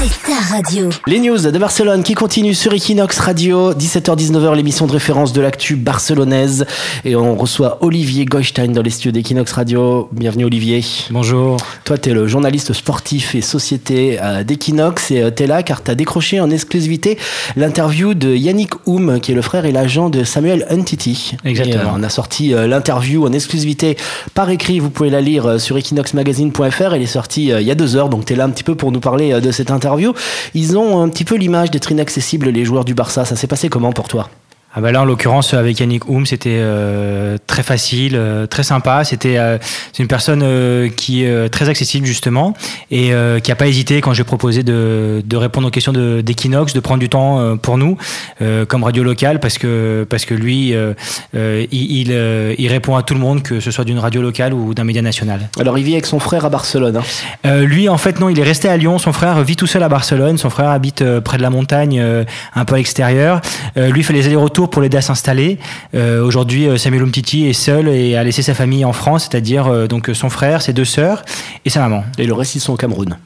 c'est ta radio. Les news de Barcelone qui continuent sur Equinox Radio, 17h-19h, l'émission de référence de l'actu barcelonaise. Et on reçoit Olivier Goistein dans les studios d'Equinox Radio. Bienvenue Olivier. Bonjour. Toi, tu es le journaliste sportif et société euh, d'Equinox et euh, tu es là car tu as décroché en exclusivité l'interview de Yannick Oum, qui est le frère et l'agent de Samuel Untiti. Exactement. Et, euh, on a sorti l'interview en exclusivité par écrit. Vous pouvez la lire sur equinoxmagazine.fr. Elle est sortie il y a deux heures, donc tu es là un petit peu pour nous parler de cette interview. Ils ont un petit peu l'image d'être inaccessibles, les joueurs du Barça. Ça s'est passé comment pour toi? Ah bah là, en l'occurrence, avec Yannick Oum, c'était euh, très facile, euh, très sympa. C'était euh, c'est une personne euh, qui est euh, très accessible justement et euh, qui a pas hésité quand j'ai proposé de, de répondre aux questions de- d'Equinox, de, prendre du temps euh, pour nous euh, comme radio locale parce que parce que lui, il, il, euh, il répond à tout le monde, que ce soit d'une radio locale ou d'un média national. Alors, il vit avec son frère à Barcelone. hein. Euh, lui, en fait, non, il est resté à Lyon. Son frère vit tout seul à Barcelone. Son frère habite euh, près de la montagne, euh, un peu à l'extérieur. Euh, lui fait les allers-retours pour l'aider à s'installer. Euh, Aujourd'hui, euh, Samuel Umtiti est seul et a laissé sa famille en France, c'est-à-dire euh, donc son frère, ses deux sœurs et sa maman. Et le reste, ils sont au Cameroun.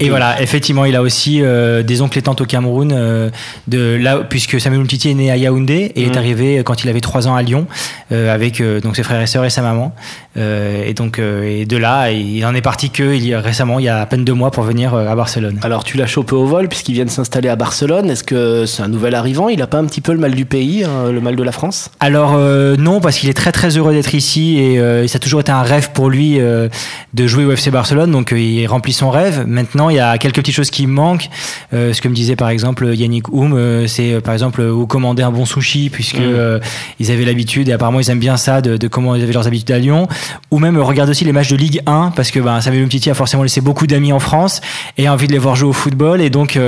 Et voilà, effectivement, il a aussi euh, des oncles et tantes au Cameroun, euh, de là, puisque Samuel Umtiti est né à Yaoundé et est arrivé quand il avait trois ans à Lyon euh, avec euh, donc ses frères et sœurs et sa maman. Euh, et donc euh, et de là, il en est parti que il y a, récemment, il y a à peine deux mois pour venir euh, à Barcelone. Alors, tu l'as chopé au vol puisqu'il vient de s'installer à Barcelone. Est-ce que c'est un nouvel arrivant? Il a pas un petit peu le mal du pays, hein, le mal de la France? Alors euh, non, parce qu'il est très très heureux d'être ici et euh, ça a toujours été un rêve pour lui euh, de jouer au FC Barcelone, donc euh, il remplit son rêve. Maintenant, il y a quelques petites choses qui manquent. Euh, ce que me disait par exemple Yannick Oum, euh, c'est euh, par exemple où commander un bon sushi, puisque euh, ils avaient l'habitude et apparemment ils aiment bien ça de, de comment ils avaient leurs habitudes à Lyon. Ou même regarder aussi les matchs de Ligue 1, parce que ben, Samuel Umtiti a forcément laissé beaucoup d'amis en France et a envie de les voir jouer au football. Et donc,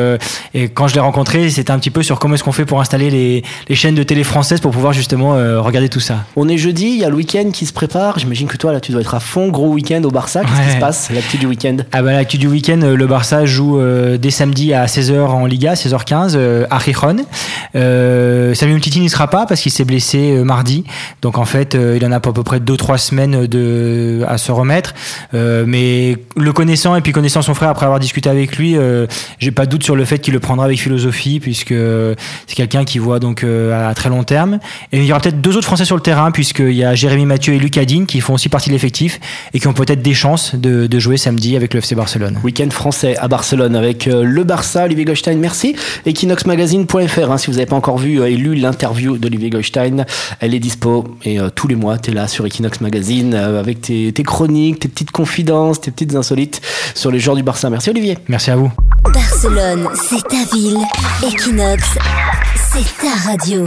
et quand je l'ai rencontré, c'était un petit peu sur comment est-ce qu'on fait pour installer les, les chaînes de télé françaises pour pouvoir justement euh, regarder tout ça. On est jeudi, il y a le week-end qui se prépare. J'imagine que toi, là, tu dois être à fond. Gros week-end au Barça. Qu'est-ce qui se passe, l'actu du week-end? Ah bah l'actu du week-end, euh, le Barça joue euh, dès samedi à 16h en Liga, 16h15 euh, à. Euh, Samuel Titi n'y sera pas parce qu'il s'est blessé mardi. Donc en fait, il en a pour à peu près 2-3 semaines à se remettre. Mais le connaissant et puis connaissant son frère après avoir discuté avec lui, j'ai pas de doute sur le fait qu'il le prendra avec philosophie puisque c'est quelqu'un qui voit donc à très long terme. Et il y aura peut-être deux autres Français sur le terrain puisqu'il y a Jérémy Mathieu et Luc Adine qui font aussi partie de l'effectif et qui ont peut-être des chances de, jouer samedi avec le FC Barcelone. Français à Barcelone avec euh, le Barça, Olivier Goldstein, merci. Equinoxmagazine.fr, hein, si vous n'avez pas encore vu euh, et lu l'interview d'Olivier Goldstein, elle est dispo et euh, tous les mois, tu es là sur Equinox Magazine euh, avec tes, tes chroniques, tes petites confidences, tes petites insolites sur les joueurs du Barça. Merci Olivier. Merci à vous. Barcelone, c'est ta ville. Equinox, c'est ta radio.